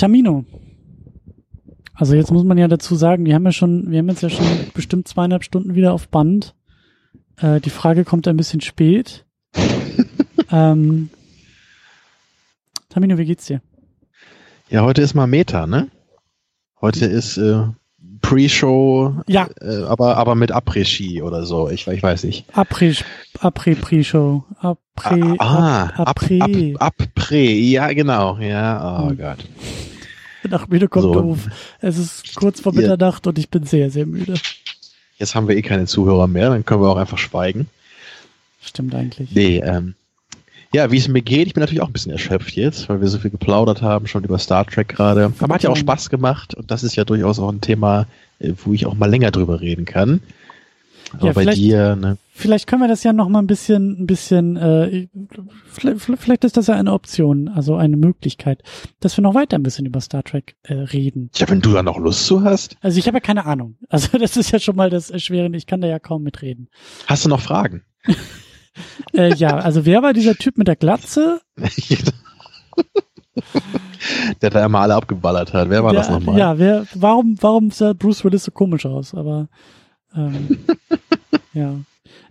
Tamino. Also jetzt muss man ja dazu sagen, wir haben ja schon, wir haben jetzt ja schon bestimmt zweieinhalb Stunden wieder auf Band. Äh, die Frage kommt ein bisschen spät. ähm, Tamino, wie geht's dir? Ja, heute ist mal Meta, ne? Heute ist äh, Pre-Show, ja. Äh, aber, aber mit Après-Ski oder so. Ich, ich weiß nicht. Après, Après. Après, ah, ah Après. Après, ja, genau. Ja, oh hm. Gott. Nach müde kommt so. doof. Es ist kurz vor Mitternacht ja. und ich bin sehr, sehr müde. Jetzt haben wir eh keine Zuhörer mehr, dann können wir auch einfach schweigen. Stimmt eigentlich. Nee, ähm, ja, wie es mir geht, ich bin natürlich auch ein bisschen erschöpft jetzt, weil wir so viel geplaudert haben, schon über Star Trek gerade. Aber hat ja auch Spaß gemacht und das ist ja durchaus auch ein Thema, äh, wo ich auch mal länger drüber reden kann. Aber ja, bei dir, ne? Vielleicht können wir das ja noch mal ein bisschen, ein bisschen, äh, vielleicht, vielleicht ist das ja eine Option, also eine Möglichkeit, dass wir noch weiter ein bisschen über Star Trek äh, reden. Ja, wenn du da noch Lust zu hast. Also ich habe ja keine Ahnung. Also das ist ja schon mal das Erschwerende. Ich kann da ja kaum mitreden. Hast du noch Fragen? äh, ja, also wer war dieser Typ mit der Glatze? der da immer alle abgeballert hat. Wer war der, das nochmal? Ja, wer, warum, warum sah Bruce Willis so komisch aus? Aber ähm, ja.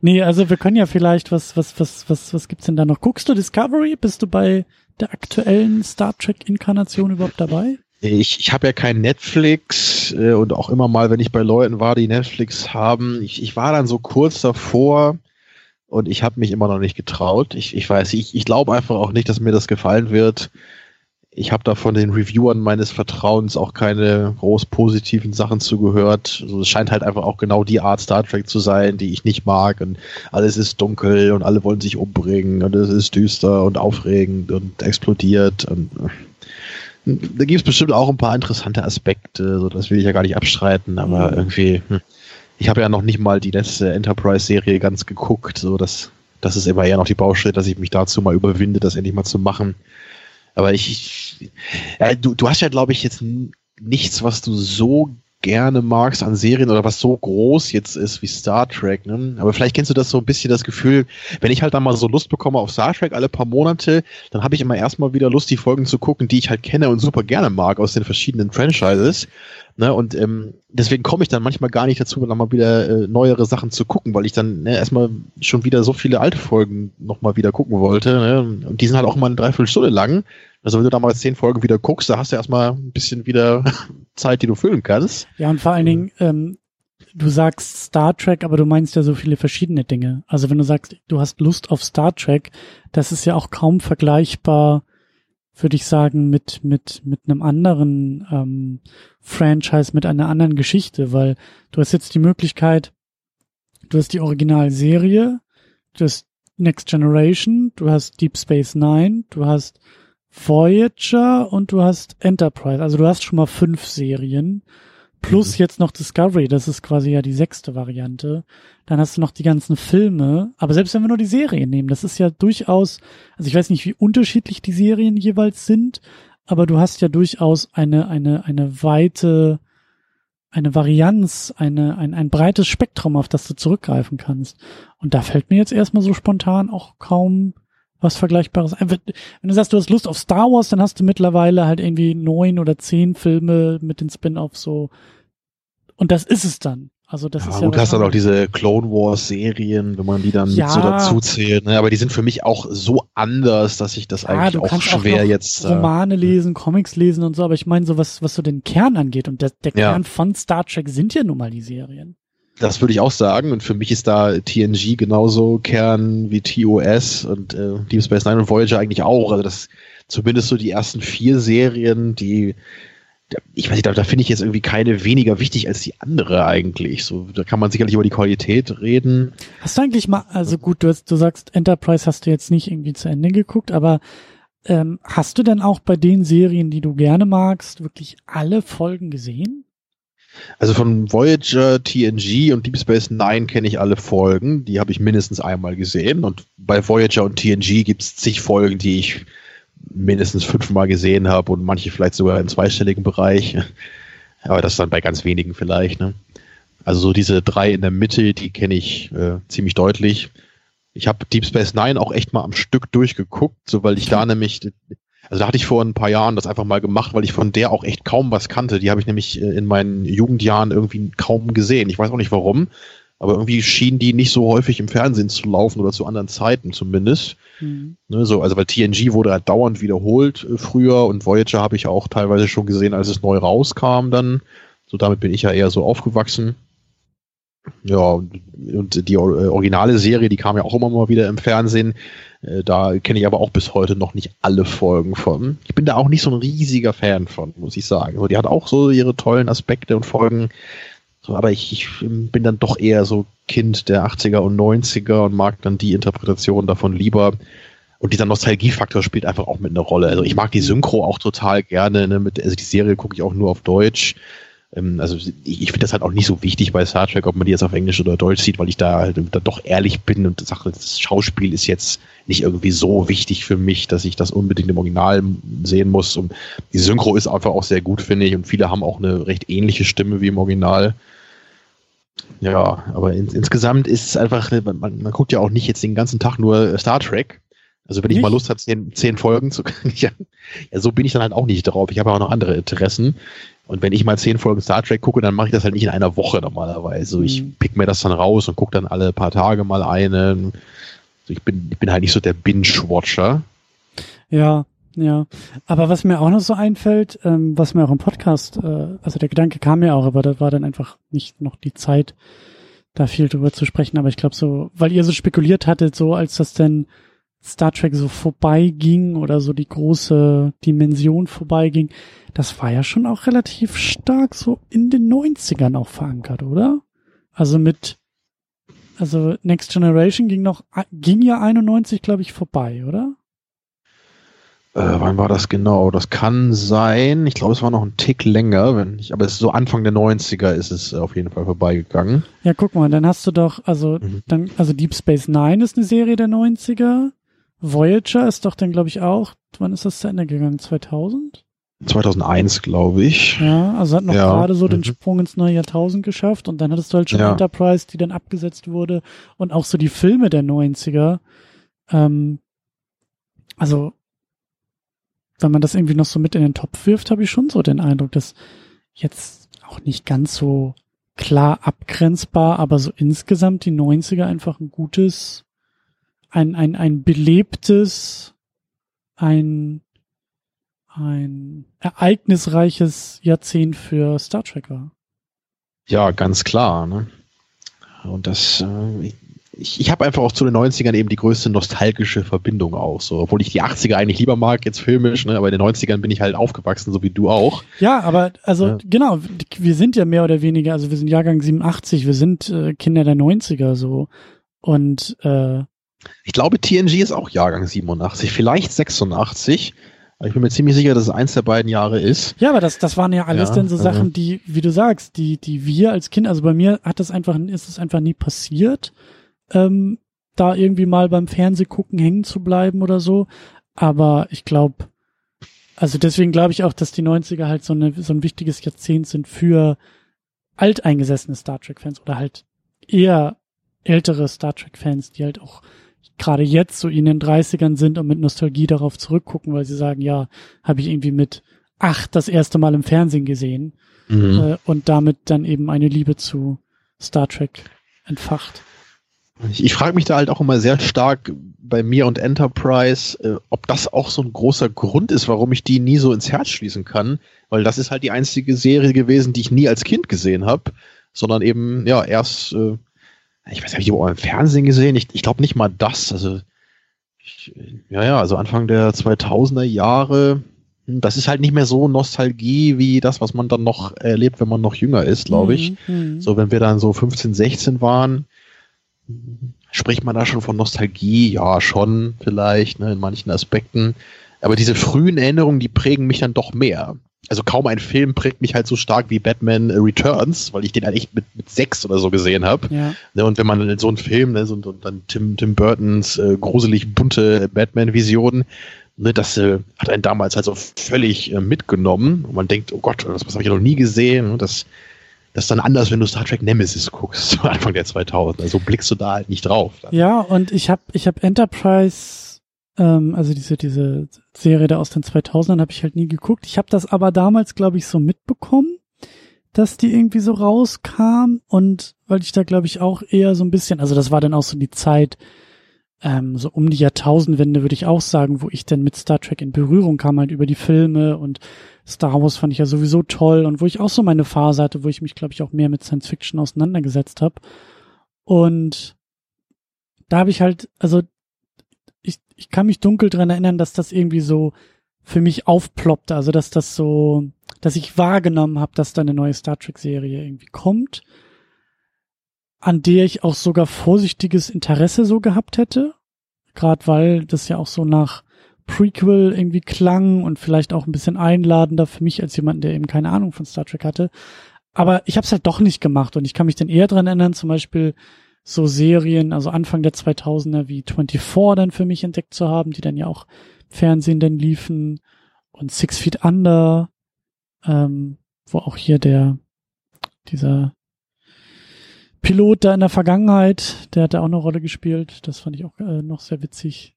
Nee, also wir können ja vielleicht, was, was, was, was, was gibt's denn da noch? Guckst du Discovery? Bist du bei der aktuellen Star Trek-Inkarnation überhaupt dabei? Ich, ich habe ja kein Netflix äh, und auch immer mal, wenn ich bei Leuten war, die Netflix haben, ich, ich war dann so kurz davor, und ich habe mich immer noch nicht getraut. Ich, ich weiß, ich, ich glaube einfach auch nicht, dass mir das gefallen wird. Ich habe da von den Reviewern meines Vertrauens auch keine groß positiven Sachen zugehört. Also es scheint halt einfach auch genau die Art Star Trek zu sein, die ich nicht mag. Und alles ist dunkel und alle wollen sich umbringen und es ist düster und aufregend und explodiert. Und äh, da gibt es bestimmt auch ein paar interessante Aspekte, so das will ich ja gar nicht abstreiten, aber mhm. irgendwie. Hm ich habe ja noch nicht mal die letzte Enterprise-Serie ganz geguckt. So, das, das ist immer eher noch die Baustelle, dass ich mich dazu mal überwinde, das endlich mal zu machen. Aber ich, ich ja, du, du hast ja, glaube ich, jetzt nichts, was du so gerne magst an Serien oder was so groß jetzt ist wie Star Trek, ne? Aber vielleicht kennst du das so ein bisschen das Gefühl, wenn ich halt dann mal so Lust bekomme auf Star Trek alle paar Monate, dann habe ich immer erstmal wieder Lust, die Folgen zu gucken, die ich halt kenne und super gerne mag aus den verschiedenen Franchises. Ne, und ähm, deswegen komme ich dann manchmal gar nicht dazu, nochmal wieder äh, neuere Sachen zu gucken, weil ich dann ne, erstmal schon wieder so viele alte Folgen nochmal wieder gucken wollte. Ne? Und die sind halt auch immer eine Dreiviertelstunde lang. Also wenn du da mal zehn Folgen wieder guckst, da hast du erstmal ein bisschen wieder Zeit, die du füllen kannst. Ja, und vor allen Dingen, ähm, du sagst Star Trek, aber du meinst ja so viele verschiedene Dinge. Also wenn du sagst, du hast Lust auf Star Trek, das ist ja auch kaum vergleichbar würde ich sagen, mit, mit, mit einem anderen ähm, Franchise, mit einer anderen Geschichte, weil du hast jetzt die Möglichkeit, du hast die Originalserie, du hast Next Generation, du hast Deep Space Nine, du hast Voyager und du hast Enterprise. Also du hast schon mal fünf Serien Plus mhm. jetzt noch Discovery, das ist quasi ja die sechste Variante. Dann hast du noch die ganzen Filme. Aber selbst wenn wir nur die Serien nehmen, das ist ja durchaus, also ich weiß nicht, wie unterschiedlich die Serien jeweils sind, aber du hast ja durchaus eine, eine, eine weite, eine Varianz, eine, ein, ein breites Spektrum, auf das du zurückgreifen kannst. Und da fällt mir jetzt erstmal so spontan auch kaum was Vergleichbares ein. Wenn du sagst, du hast Lust auf Star Wars, dann hast du mittlerweile halt irgendwie neun oder zehn Filme mit den Spin-offs so. Und das ist es dann. Also das ja, ist ja. Du hast dann auch diese Clone Wars Serien, wenn man die dann ja. mit so dazu zählt. Ne? Aber die sind für mich auch so anders, dass ich das ja, eigentlich auch schwer auch jetzt. Äh, Romane äh, lesen, Comics lesen und so. Aber ich meine so was, was so den Kern angeht. Und der, der Kern von Star Trek sind ja nun mal die Serien. Das würde ich auch sagen. Und für mich ist da TNG genauso Kern wie TOS und äh, Deep Space Nine und Voyager eigentlich auch. Also das zumindest so die ersten vier Serien, die ich weiß nicht, da, da finde ich jetzt irgendwie keine weniger wichtig als die andere eigentlich. So, da kann man sicherlich über die Qualität reden. Hast du eigentlich mal, also gut, du, hast, du sagst, Enterprise hast du jetzt nicht irgendwie zu Ende geguckt, aber ähm, hast du denn auch bei den Serien, die du gerne magst, wirklich alle Folgen gesehen? Also von Voyager, TNG und Deep Space Nine kenne ich alle Folgen. Die habe ich mindestens einmal gesehen. Und bei Voyager und TNG gibt es zig Folgen, die ich mindestens fünfmal gesehen habe und manche vielleicht sogar im zweistelligen Bereich. Aber das dann bei ganz wenigen vielleicht. Ne? Also so diese drei in der Mitte, die kenne ich äh, ziemlich deutlich. Ich habe Deep Space Nine auch echt mal am Stück durchgeguckt, so weil ich da nämlich Also da hatte ich vor ein paar Jahren das einfach mal gemacht, weil ich von der auch echt kaum was kannte. Die habe ich nämlich äh, in meinen Jugendjahren irgendwie kaum gesehen. Ich weiß auch nicht warum, aber irgendwie schien die nicht so häufig im Fernsehen zu laufen oder zu anderen Zeiten zumindest. Mhm. Ne, so, also weil TNG wurde halt dauernd wiederholt äh, früher und Voyager habe ich auch teilweise schon gesehen, als es neu rauskam dann. So damit bin ich ja eher so aufgewachsen. Ja, und die äh, originale Serie, die kam ja auch immer mal wieder im Fernsehen. Äh, da kenne ich aber auch bis heute noch nicht alle Folgen von. Ich bin da auch nicht so ein riesiger Fan von, muss ich sagen. Also die hat auch so ihre tollen Aspekte und Folgen. Aber ich, ich bin dann doch eher so Kind der 80er und 90er und mag dann die Interpretation davon lieber. Und dieser Nostalgiefaktor spielt einfach auch mit einer Rolle. Also ich mag die Synchro auch total gerne. Ne? Also die Serie gucke ich auch nur auf Deutsch. Ähm, also ich, finde das halt auch nicht so wichtig bei Star Trek, ob man die jetzt auf Englisch oder Deutsch sieht, weil ich da halt da doch ehrlich bin und sage, das Schauspiel ist jetzt nicht irgendwie so wichtig für mich, dass ich das unbedingt im Original sehen muss. Und die Synchro ist einfach auch sehr gut, finde ich. Und viele haben auch eine recht ähnliche Stimme wie im Original. Ja, aber in, insgesamt ist es einfach, man, man guckt ja auch nicht jetzt den ganzen Tag nur Star Trek. Also wenn ich mal Lust habe, zehn, zehn Folgen zu ja, ja, so bin ich dann halt auch nicht drauf. Ich habe auch noch andere Interessen. Und wenn ich mal zehn Folgen Star Trek gucke, dann mache ich das halt nicht in einer Woche normalerweise. Mhm. Ich pick mir das dann raus und gucke dann alle paar Tage mal einen. Also ich bin, ich bin halt nicht so der Binge-Watcher. Ja, ja. Aber was mir auch noch so einfällt, ähm, was mir auch im Podcast, äh, also der Gedanke kam mir auch, aber da war dann einfach nicht noch die Zeit, da viel drüber zu sprechen. Aber ich glaube so, weil ihr so spekuliert hattet, so als das denn Star Trek so vorbeiging oder so die große Dimension vorbeiging, das war ja schon auch relativ stark so in den 90ern auch verankert, oder? Also mit, also Next Generation ging noch, ging ja 91, glaube ich, vorbei, oder? Äh, wann war das genau? Das kann sein. Ich glaube, es war noch ein Tick länger, wenn ich, aber es ist so Anfang der 90er ist es auf jeden Fall vorbeigegangen. Ja, guck mal, dann hast du doch, also, mhm. dann, also Deep Space Nine ist eine Serie der 90er. Voyager ist doch dann, glaube ich, auch, wann ist das zu Ende gegangen? 2000? 2001, glaube ich. Ja, also hat noch ja. gerade so mhm. den Sprung ins neue Jahrtausend geschafft und dann hattest du halt schon ja. Enterprise, die dann abgesetzt wurde und auch so die Filme der 90er. Ähm, also, wenn man das irgendwie noch so mit in den Topf wirft, habe ich schon so den Eindruck, dass jetzt auch nicht ganz so klar abgrenzbar, aber so insgesamt die 90er einfach ein gutes ein, ein, ein belebtes, ein, ein ereignisreiches Jahrzehnt für Star Trek war. Ja, ganz klar. Ne? Und das, äh, ich, ich habe einfach auch zu den 90ern eben die größte nostalgische Verbindung auch. So, obwohl ich die 80er eigentlich lieber mag, jetzt filmisch, ne? aber in den 90ern bin ich halt aufgewachsen, so wie du auch. Ja, aber also ja. genau, wir sind ja mehr oder weniger, also wir sind Jahrgang 87, wir sind äh, Kinder der 90er so. Und äh, ich glaube, TNG ist auch Jahrgang 87, vielleicht 86. Ich bin mir ziemlich sicher, dass es eins der beiden Jahre ist. Ja, aber das, das waren ja alles ja, dann so ja. Sachen, die, wie du sagst, die, die wir als Kind, also bei mir hat das einfach, ist es einfach nie passiert, ähm, da irgendwie mal beim Fernsehgucken hängen zu bleiben oder so. Aber ich glaube, also deswegen glaube ich auch, dass die 90er halt so, eine, so ein wichtiges Jahrzehnt sind für alteingesessene Star Trek-Fans oder halt eher ältere Star Trek-Fans, die halt auch gerade jetzt so in den 30ern sind und mit Nostalgie darauf zurückgucken, weil sie sagen, ja, habe ich irgendwie mit acht das erste Mal im Fernsehen gesehen mhm. äh, und damit dann eben eine Liebe zu Star Trek entfacht. Ich, ich frage mich da halt auch immer sehr stark bei mir und Enterprise, äh, ob das auch so ein großer Grund ist, warum ich die nie so ins Herz schließen kann, weil das ist halt die einzige Serie gewesen, die ich nie als Kind gesehen habe, sondern eben ja erst äh, ich weiß nicht, habe ich die im Fernsehen gesehen? Ich, ich glaube nicht mal das. Also, ich, ja, ja, also Anfang der 2000er Jahre, hm, das ist halt nicht mehr so Nostalgie wie das, was man dann noch erlebt, wenn man noch jünger ist, glaube ich. Mhm. So, wenn wir dann so 15, 16 waren, spricht man da schon von Nostalgie? Ja, schon vielleicht, ne, in manchen Aspekten. Aber diese frühen Erinnerungen, die prägen mich dann doch mehr also kaum ein Film prägt mich halt so stark wie Batman Returns, weil ich den halt echt mit, mit sechs oder so gesehen habe. Ja. Ne, und wenn man so einen Film, ne, so, und dann Tim, Tim Burtons äh, gruselig bunte Batman-Visionen, ne, das äh, hat einen damals halt so völlig äh, mitgenommen. Und man denkt, oh Gott, das, das habe ich noch nie gesehen. Und das, das ist dann anders, wenn du Star Trek Nemesis guckst, Anfang der 2000. Also blickst du da halt nicht drauf. Dann. Ja, und ich habe ich hab Enterprise Ähm, also diese, diese Serie da aus den 2000ern habe ich halt nie geguckt. Ich habe das aber damals, glaube ich, so mitbekommen, dass die irgendwie so rauskam und weil ich da, glaube ich, auch eher so ein bisschen, also das war dann auch so die Zeit, ähm, so um die Jahrtausendwende würde ich auch sagen, wo ich dann mit Star Trek in Berührung kam, halt über die Filme und Star Wars fand ich ja sowieso toll und wo ich auch so meine Phase hatte, wo ich mich, glaube ich, auch mehr mit Science Fiction auseinandergesetzt habe. Und da habe ich halt, also ich, ich kann mich dunkel dran erinnern, dass das irgendwie so für mich aufploppte, also dass das so, dass ich wahrgenommen habe, dass da eine neue Star Trek-Serie irgendwie kommt, an der ich auch sogar vorsichtiges Interesse so gehabt hätte, gerade weil das ja auch so nach Prequel irgendwie klang und vielleicht auch ein bisschen einladender für mich als jemand, der eben keine Ahnung von Star Trek hatte. Aber ich habe es halt doch nicht gemacht und ich kann mich dann eher dran erinnern, zum Beispiel so Serien, also Anfang der 2000er wie 24 dann für mich entdeckt zu haben, die dann ja auch Fernsehen dann liefen und Six Feet Under, ähm, wo auch hier der, dieser Pilot da in der Vergangenheit, der hat da auch eine Rolle gespielt. Das fand ich auch äh, noch sehr witzig.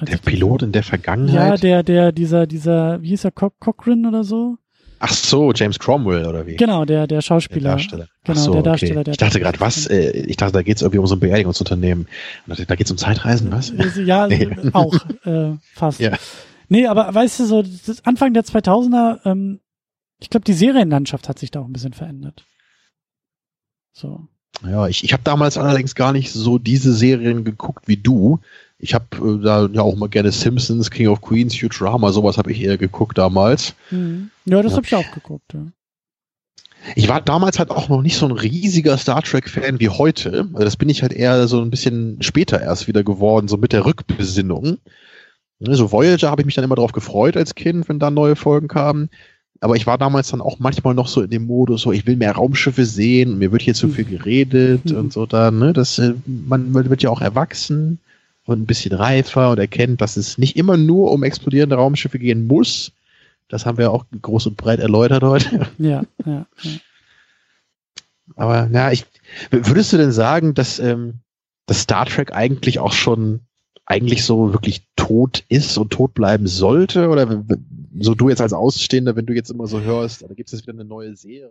Der Pilot in der Vergangenheit? Ja, der, der, dieser, dieser, wie hieß er, Co Cochran oder so? Ach so, James Cromwell oder wie? Genau, der, der Schauspieler. Der Darsteller. Genau, so, der Darsteller. Okay. Der ich dachte gerade, was? Äh, ich dachte, da geht es irgendwie um so ein Beerdigungsunternehmen. Da geht es um Zeitreisen, was? Ja, nee. auch äh, fast. Ja. Nee, aber weißt du, so Anfang der 2000er, ähm, ich glaube, die Serienlandschaft hat sich da auch ein bisschen verändert. So. Ja, ich, ich habe damals allerdings gar nicht so diese Serien geguckt wie du. Ich habe äh, da ja auch mal gerne Simpsons, King of Queens, Futurama, sowas habe ich eher geguckt damals. Mhm. Ja, das habe ich auch geguckt, ja. Ich war damals halt auch noch nicht so ein riesiger Star Trek-Fan wie heute. Also das bin ich halt eher so ein bisschen später erst wieder geworden, so mit der Rückbesinnung. Ne, so Voyager habe ich mich dann immer darauf gefreut als Kind, wenn da neue Folgen kamen. Aber ich war damals dann auch manchmal noch so in dem Modus, so ich will mehr Raumschiffe sehen, mir wird hier zu viel geredet mhm. und so da, ne? Das, äh, man wird ja auch erwachsen und ein bisschen reifer und erkennt, dass es nicht immer nur um explodierende Raumschiffe gehen muss. Das haben wir auch groß und breit erläutert heute. Ja, ja. ja. Aber ja, ich würdest du denn sagen, dass, ähm, dass Star Trek eigentlich auch schon eigentlich so wirklich tot ist und tot bleiben sollte? Oder so du jetzt als Ausstehender, wenn du jetzt immer so hörst, da gibt es jetzt wieder eine neue Serie?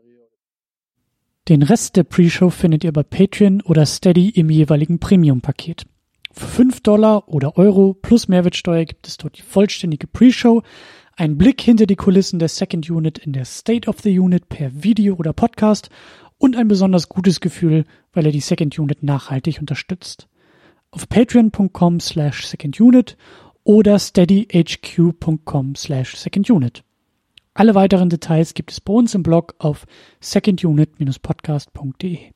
Den Rest der Pre-Show findet ihr bei Patreon oder Steady im jeweiligen Premium-Paket. Für 5 Dollar oder Euro plus Mehrwertsteuer gibt es dort die vollständige Pre-Show, einen Blick hinter die Kulissen der Second Unit in der State of the Unit per Video oder Podcast und ein besonders gutes Gefühl, weil er die Second Unit nachhaltig unterstützt. Auf patreon.com slash secondunit oder steadyhq.com slash secondunit. Alle weiteren Details gibt es bei uns im Blog auf secondunit-podcast.de.